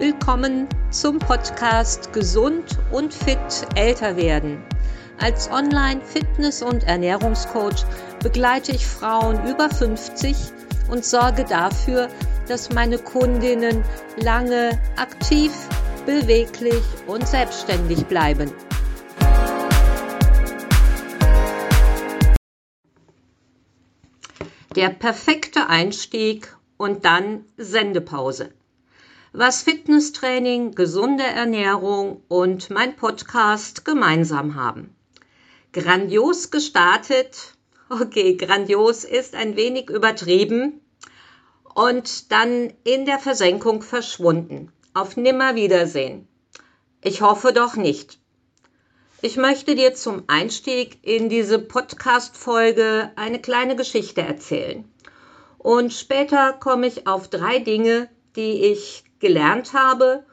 Willkommen zum Podcast Gesund und fit älter werden. Als Online-Fitness- und Ernährungscoach begleite ich Frauen über 50 und sorge dafür, dass meine Kundinnen lange aktiv, beweglich und selbstständig bleiben. Der perfekte Einstieg und dann Sendepause was Fitnesstraining, gesunde Ernährung und mein Podcast gemeinsam haben. Grandios gestartet, okay, grandios ist ein wenig übertrieben und dann in der Versenkung verschwunden. Auf Nimmerwiedersehen. Ich hoffe doch nicht. Ich möchte dir zum Einstieg in diese Podcast-Folge eine kleine Geschichte erzählen. Und später komme ich auf drei Dinge, die ich gelernt habe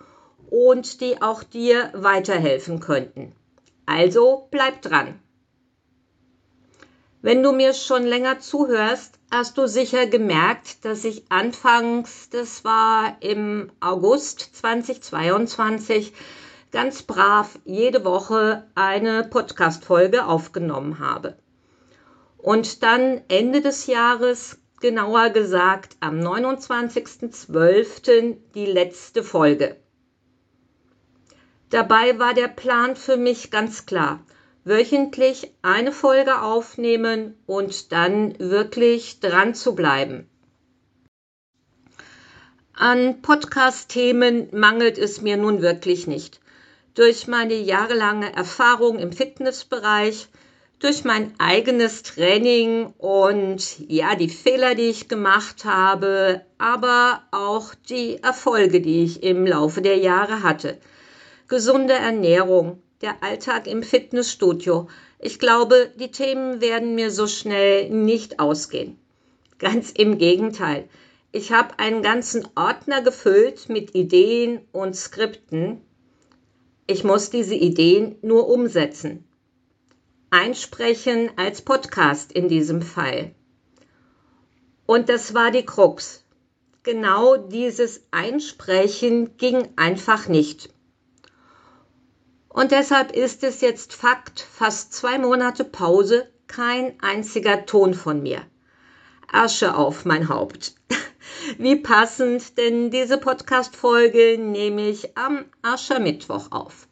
und die auch dir weiterhelfen könnten. Also bleib dran. Wenn du mir schon länger zuhörst, hast du sicher gemerkt, dass ich anfangs, das war im August 2022, ganz brav jede Woche eine Podcast-Folge aufgenommen habe. Und dann Ende des Jahres genauer gesagt am 29.12. die letzte Folge. Dabei war der Plan für mich ganz klar. Wöchentlich eine Folge aufnehmen und dann wirklich dran zu bleiben. An Podcast-Themen mangelt es mir nun wirklich nicht. Durch meine jahrelange Erfahrung im Fitnessbereich durch mein eigenes Training und ja, die Fehler, die ich gemacht habe, aber auch die Erfolge, die ich im Laufe der Jahre hatte. Gesunde Ernährung, der Alltag im Fitnessstudio. Ich glaube, die Themen werden mir so schnell nicht ausgehen. Ganz im Gegenteil. Ich habe einen ganzen Ordner gefüllt mit Ideen und Skripten. Ich muss diese Ideen nur umsetzen einsprechen als Podcast in diesem Fall. Und das war die Krux. Genau dieses Einsprechen ging einfach nicht. Und deshalb ist es jetzt Fakt, fast zwei Monate Pause, kein einziger Ton von mir. Asche auf mein Haupt. Wie passend, denn diese Podcast-Folge nehme ich am Aschermittwoch auf.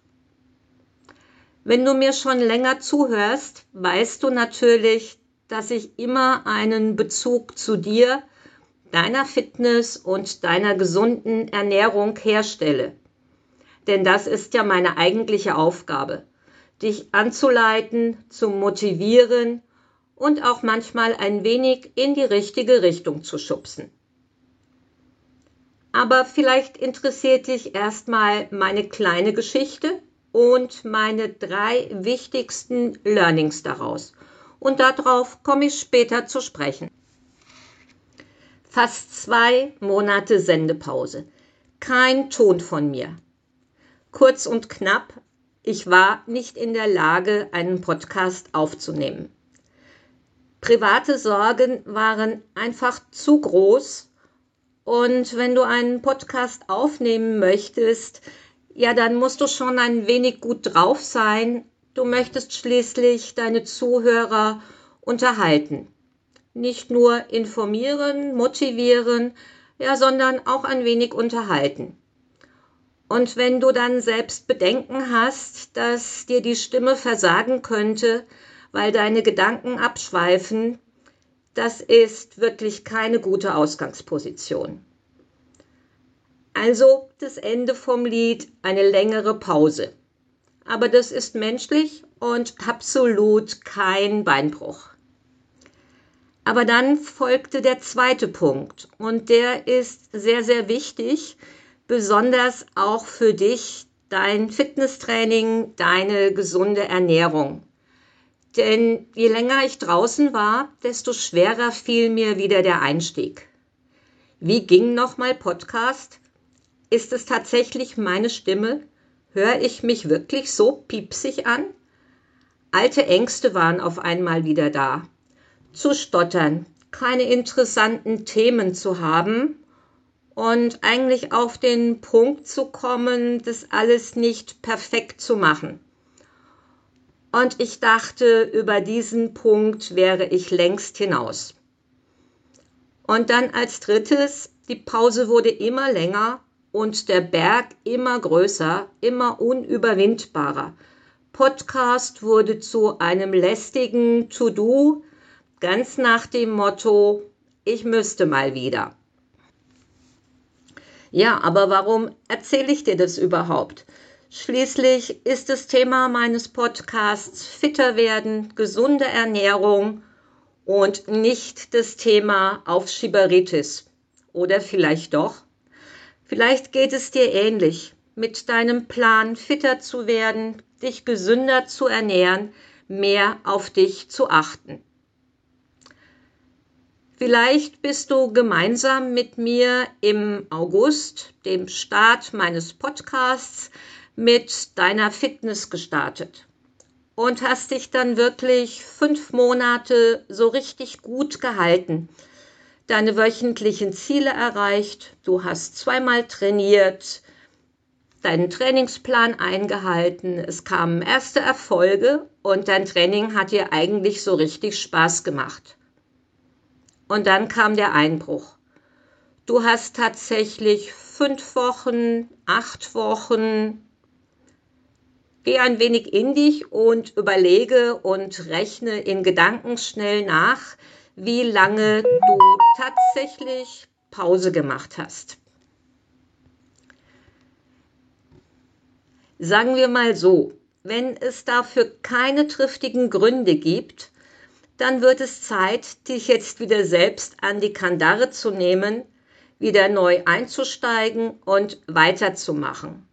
Wenn du mir schon länger zuhörst, weißt du natürlich, dass ich immer einen Bezug zu dir, deiner Fitness und deiner gesunden Ernährung herstelle. Denn das ist ja meine eigentliche Aufgabe, dich anzuleiten, zu motivieren und auch manchmal ein wenig in die richtige Richtung zu schubsen. Aber vielleicht interessiert dich erstmal meine kleine Geschichte und meine drei wichtigsten Learnings daraus. Und darauf komme ich später zu sprechen. Fast zwei Monate Sendepause. Kein Ton von mir. Kurz und knapp, ich war nicht in der Lage, einen Podcast aufzunehmen. Private Sorgen waren einfach zu groß. Und wenn du einen Podcast aufnehmen möchtest, ja, dann musst du schon ein wenig gut drauf sein. Du möchtest schließlich deine Zuhörer unterhalten. Nicht nur informieren, motivieren, ja, sondern auch ein wenig unterhalten. Und wenn du dann selbst Bedenken hast, dass dir die Stimme versagen könnte, weil deine Gedanken abschweifen, das ist wirklich keine gute Ausgangsposition. Also das Ende vom Lied, eine längere Pause. Aber das ist menschlich und absolut kein Beinbruch. Aber dann folgte der zweite Punkt und der ist sehr, sehr wichtig, besonders auch für dich, dein Fitnesstraining, deine gesunde Ernährung. Denn je länger ich draußen war, desto schwerer fiel mir wieder der Einstieg. Wie ging nochmal Podcast? Ist es tatsächlich meine Stimme? Höre ich mich wirklich so piepsig an? Alte Ängste waren auf einmal wieder da. Zu stottern, keine interessanten Themen zu haben und eigentlich auf den Punkt zu kommen, das alles nicht perfekt zu machen. Und ich dachte, über diesen Punkt wäre ich längst hinaus. Und dann als drittes, die Pause wurde immer länger und der Berg immer größer, immer unüberwindbarer. Podcast wurde zu einem lästigen To-Do, ganz nach dem Motto, ich müsste mal wieder. Ja, aber warum erzähle ich dir das überhaupt? Schließlich ist das Thema meines Podcasts fitter werden, gesunde Ernährung und nicht das Thema Aufschieberitis. Oder vielleicht doch? Vielleicht geht es dir ähnlich. Mit deinem Plan fitter zu werden, dich gesünder zu ernähren, mehr auf dich zu achten. Vielleicht bist du gemeinsam mit mir im August, dem Start meines Podcasts, mit deiner Fitness gestartet und hast dich dann wirklich fünf Monate so richtig gut gehalten, deine wöchentlichen Ziele erreicht, du hast zweimal trainiert, deinen Trainingsplan eingehalten, es kamen erste Erfolge und dein Training hat dir eigentlich so richtig Spaß gemacht. Und dann kam der Einbruch. Du hast tatsächlich fünf Wochen, acht Wochen. Geh ein wenig in dich und überlege und rechne in Gedanken schnell nach, wie lange du tatsächlich Pause gemacht hast. Sagen wir mal so, wenn es dafür keine triftigen Gründe gibt, dann wird es Zeit, dich jetzt wieder selbst an die Kandare zu nehmen, wieder neu einzusteigen und weiterzumachen.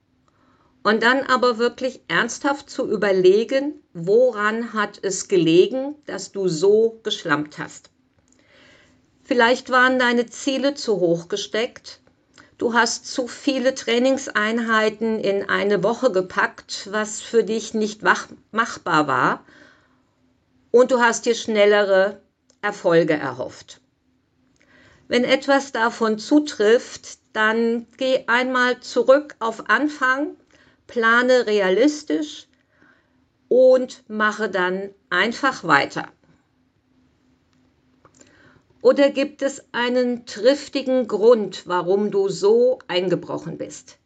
Und dann aber wirklich ernsthaft zu überlegen, woran hat es gelegen, dass du so geschlampt hast. Vielleicht waren deine Ziele zu hoch gesteckt. Du hast zu viele Trainingseinheiten in eine Woche gepackt, was für dich nicht machbar war und du hast dir schnellere Erfolge erhofft. Wenn etwas davon zutrifft, dann geh einmal zurück auf Anfang, plane realistisch und mache dann einfach weiter. Oder gibt es einen triftigen Grund, warum du so eingebrochen bist?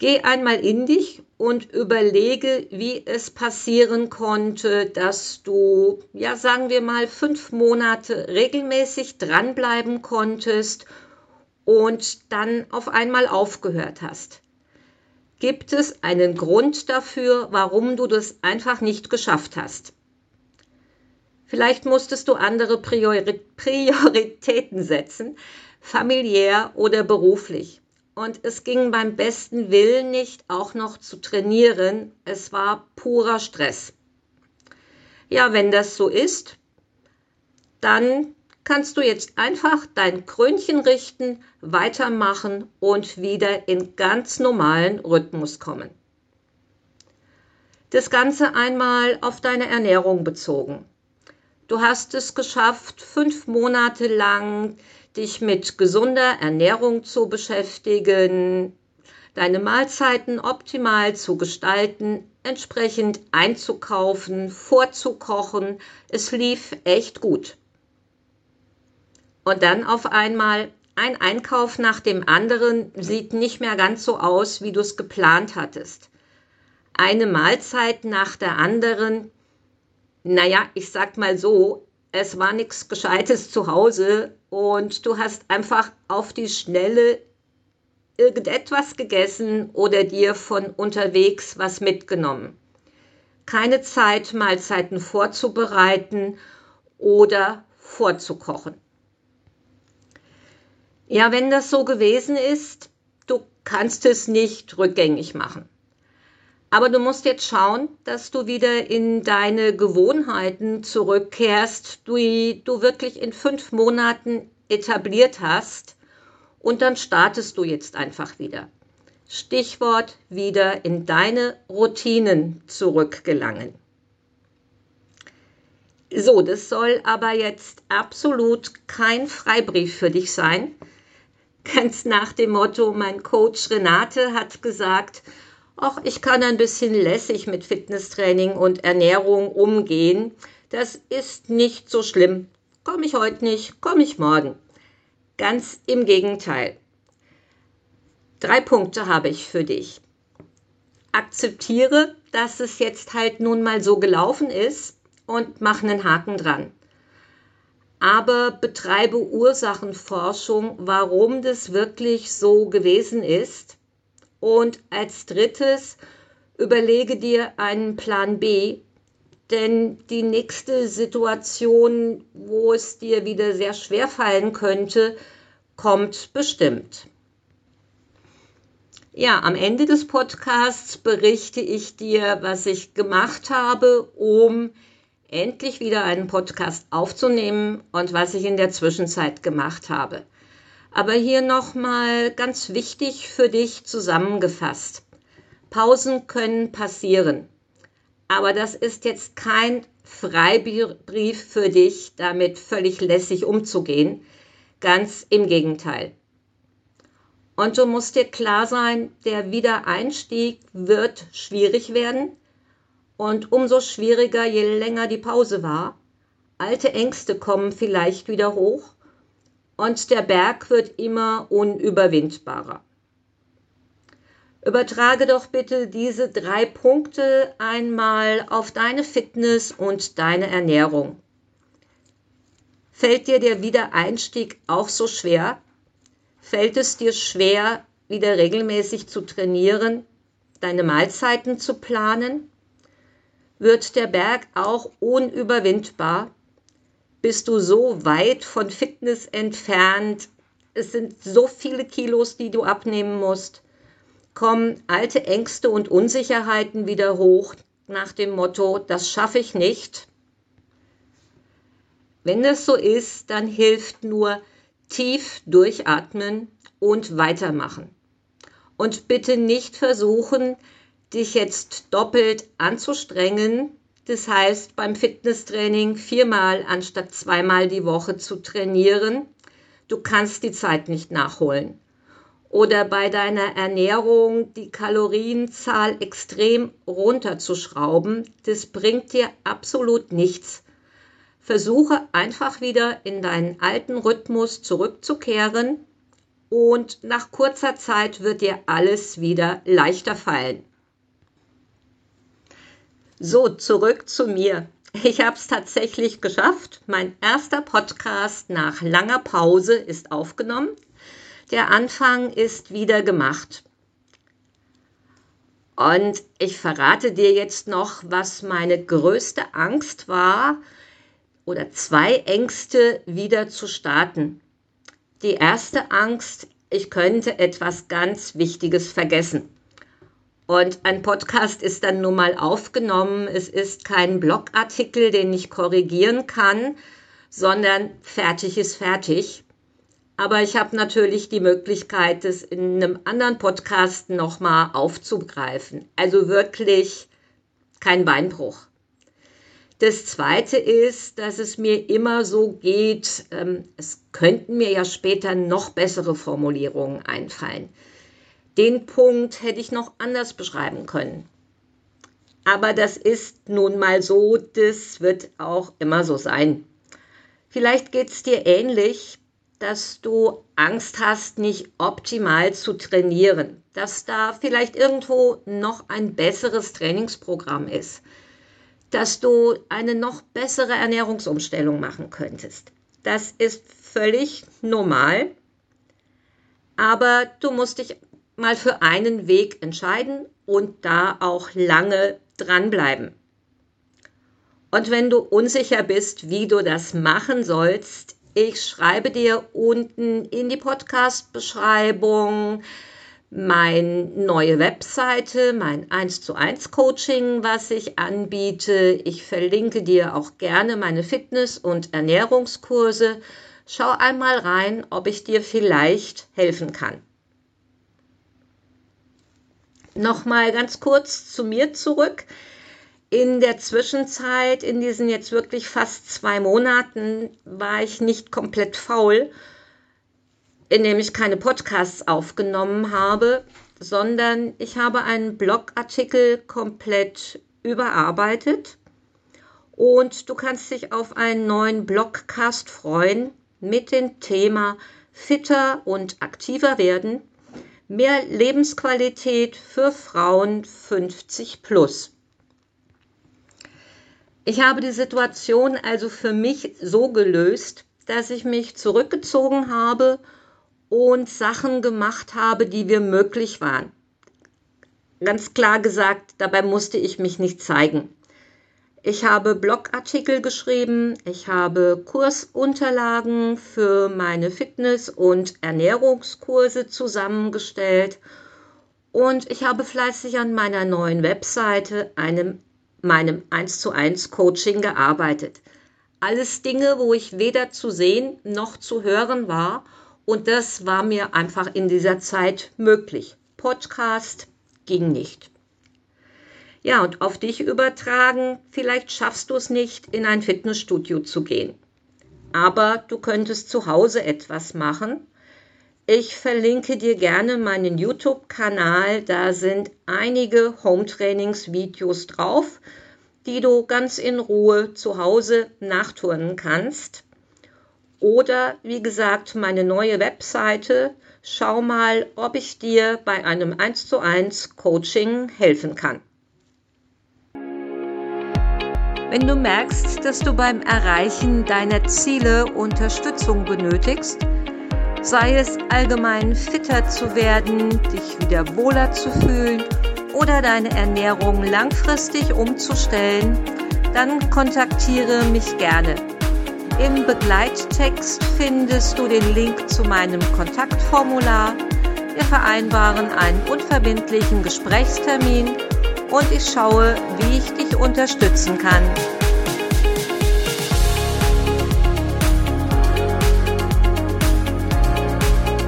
Geh einmal in dich und überlege, wie es passieren konnte, dass du, ja sagen wir mal, fünf Monate regelmäßig dranbleiben konntest und dann auf einmal aufgehört hast. Gibt es einen Grund dafür, warum du das einfach nicht geschafft hast? Vielleicht musstest du andere Prioritäten setzen, familiär oder beruflich. Und es ging beim besten Willen nicht, auch noch zu trainieren. Es war purer Stress. Ja, wenn das so ist, dann kannst du jetzt einfach dein Krönchen richten, weitermachen und wieder in ganz normalen Rhythmus kommen. Das Ganze einmal auf deine Ernährung bezogen. Du hast es geschafft, fünf Monate lang dich mit gesunder Ernährung zu beschäftigen, deine Mahlzeiten optimal zu gestalten, entsprechend einzukaufen, vorzukochen. Es lief echt gut. Und dann auf einmal ein Einkauf nach dem anderen sieht nicht mehr ganz so aus, wie du es geplant hattest. Eine Mahlzeit nach der anderen. Naja, ich sag mal so, es war nichts Gescheites zu Hause und du hast einfach auf die Schnelle irgendetwas gegessen oder dir von unterwegs was mitgenommen. Keine Zeit, Mahlzeiten vorzubereiten oder vorzukochen. Ja, wenn das so gewesen ist, du kannst es nicht rückgängig machen. Aber du musst jetzt schauen, dass du wieder in deine Gewohnheiten zurückkehrst, die du wirklich in fünf Monaten etabliert hast. Und dann startest du jetzt einfach wieder. Stichwort wieder in deine Routinen zurückgelangen. So, das soll aber jetzt absolut kein Freibrief für dich sein, Ganz nach dem Motto, mein Coach Renate hat gesagt, ach, ich kann ein bisschen lässig mit Fitnesstraining und Ernährung umgehen. Das ist nicht so schlimm. Komme ich heute nicht, komme ich morgen. Ganz im Gegenteil. Drei Punkte habe ich für dich. Akzeptiere, dass es jetzt halt nun mal so gelaufen ist und mach einen Haken dran. Aber betreibe Ursachenforschung, warum das wirklich so gewesen ist. Und als drittes, überlege dir einen Plan B, denn die nächste Situation, wo es dir wieder sehr schwer fallen könnte, kommt bestimmt. Ja, am Ende des Podcasts berichte ich dir, was ich gemacht habe, um endlich wieder einen Podcast aufzunehmen und was ich in der Zwischenzeit gemacht habe. Aber hier nochmal ganz wichtig für dich zusammengefasst. Pausen können passieren. Aber das ist jetzt kein Freibrief für dich, damit völlig lässig umzugehen. Ganz im Gegenteil. Und du musst dir klar sein, der Wiedereinstieg wird schwierig werden, und umso schwieriger, je länger die Pause war. Alte Ängste kommen vielleicht wieder hoch und der Berg wird immer unüberwindbarer. Übertrage doch bitte diese drei Punkte einmal auf deine Fitness und deine Ernährung. Fällt dir der Wiedereinstieg auch so schwer? Fällt es dir schwer, wieder regelmäßig zu trainieren, deine Mahlzeiten zu planen? wird der Berg auch unüberwindbar. Bist du so weit von Fitness entfernt? Es sind so viele Kilos, die du abnehmen musst. Kommen alte Ängste und Unsicherheiten wieder hoch nach dem Motto, das schaffe ich nicht. Wenn das so ist, dann hilft nur tief durchatmen und weitermachen. Und bitte nicht versuchen, dich jetzt doppelt anzustrengen. Das heißt, beim Fitnesstraining viermal anstatt zweimal die Woche zu trainieren. Du kannst die Zeit nicht nachholen. Oder bei deiner Ernährung die Kalorienzahl extrem runterzuschrauben. Das bringt dir absolut nichts. Versuche einfach wieder in deinen alten Rhythmus zurückzukehren und nach kurzer Zeit wird dir alles wieder leichter fallen. So, zurück zu mir. Ich habe es tatsächlich geschafft. Mein erster Podcast nach langer Pause ist aufgenommen. Der Anfang ist wieder gemacht. Und ich verrate dir jetzt noch, was meine größte Angst war oder zwei Ängste wieder zu starten. Die erste Angst, ich könnte etwas ganz Wichtiges vergessen. Und ein Podcast ist dann nun mal aufgenommen. Es ist kein Blogartikel, den ich korrigieren kann, sondern fertig ist fertig. Aber ich habe natürlich die Möglichkeit, es in einem anderen Podcast nochmal aufzugreifen. Also wirklich kein Beinbruch. Das Zweite ist, dass es mir immer so geht, ähm, es könnten mir ja später noch bessere Formulierungen einfallen. Den Punkt hätte ich noch anders beschreiben können. Aber das ist nun mal so, das wird auch immer so sein. Vielleicht geht es dir ähnlich, dass du Angst hast, nicht optimal zu trainieren, dass da vielleicht irgendwo noch ein besseres Trainingsprogramm ist, dass du eine noch bessere Ernährungsumstellung machen könntest. Das ist völlig normal, aber du musst dich mal für einen Weg entscheiden und da auch lange dranbleiben. Und wenn du unsicher bist, wie du das machen sollst, ich schreibe dir unten in die Podcast-Beschreibung meine neue Webseite, mein 1 zu 1 Coaching, was ich anbiete. Ich verlinke dir auch gerne meine Fitness- und Ernährungskurse. Schau einmal rein, ob ich dir vielleicht helfen kann. Nochmal ganz kurz zu mir zurück. In der Zwischenzeit, in diesen jetzt wirklich fast zwei Monaten, war ich nicht komplett faul. in dem ich keine Podcasts aufgenommen habe, sondern ich habe einen Blogartikel komplett überarbeitet und du kannst dich auf einen neuen Blogcast freuen mit dem Thema fitter und aktiver werden, mehr Lebensqualität für Frauen 50 plus. Ich habe die Situation also für mich so gelöst, dass ich mich zurückgezogen habe und Sachen gemacht habe, die mir möglich waren. Ganz klar gesagt, dabei musste ich mich nicht zeigen. Ich habe Blogartikel geschrieben, ich habe Kursunterlagen für meine Fitness- und Ernährungskurse zusammengestellt und ich habe fleißig an meiner neuen Webseite, einem meinem 1 zu 1 Coaching gearbeitet. Alles Dinge, wo ich weder zu sehen noch zu hören war und das war mir einfach in dieser Zeit möglich. Podcast ging nicht. Ja, und auf dich übertragen, vielleicht schaffst du es nicht, in ein Fitnessstudio zu gehen. Aber du könntest zu Hause etwas machen. Ich verlinke dir gerne meinen YouTube-Kanal. Da sind einige Home-Trainings-Videos drauf, die du ganz in Ruhe zu Hause nachturnen kannst. Oder wie gesagt, meine neue Webseite. Schau mal, ob ich dir bei einem 1 zu 1 Coaching helfen kann. Wenn du merkst, dass du beim Erreichen deiner Ziele Unterstützung benötigst, sei es allgemein fitter zu werden, dich wieder wohler zu fühlen oder deine Ernährung langfristig umzustellen, dann kontaktiere mich gerne. Im Begleittext findest du den Link zu meinem Kontaktformular. Wir vereinbaren einen unverbindlichen Gesprächstermin und ich schaue, wie ich dich unterstützen kann.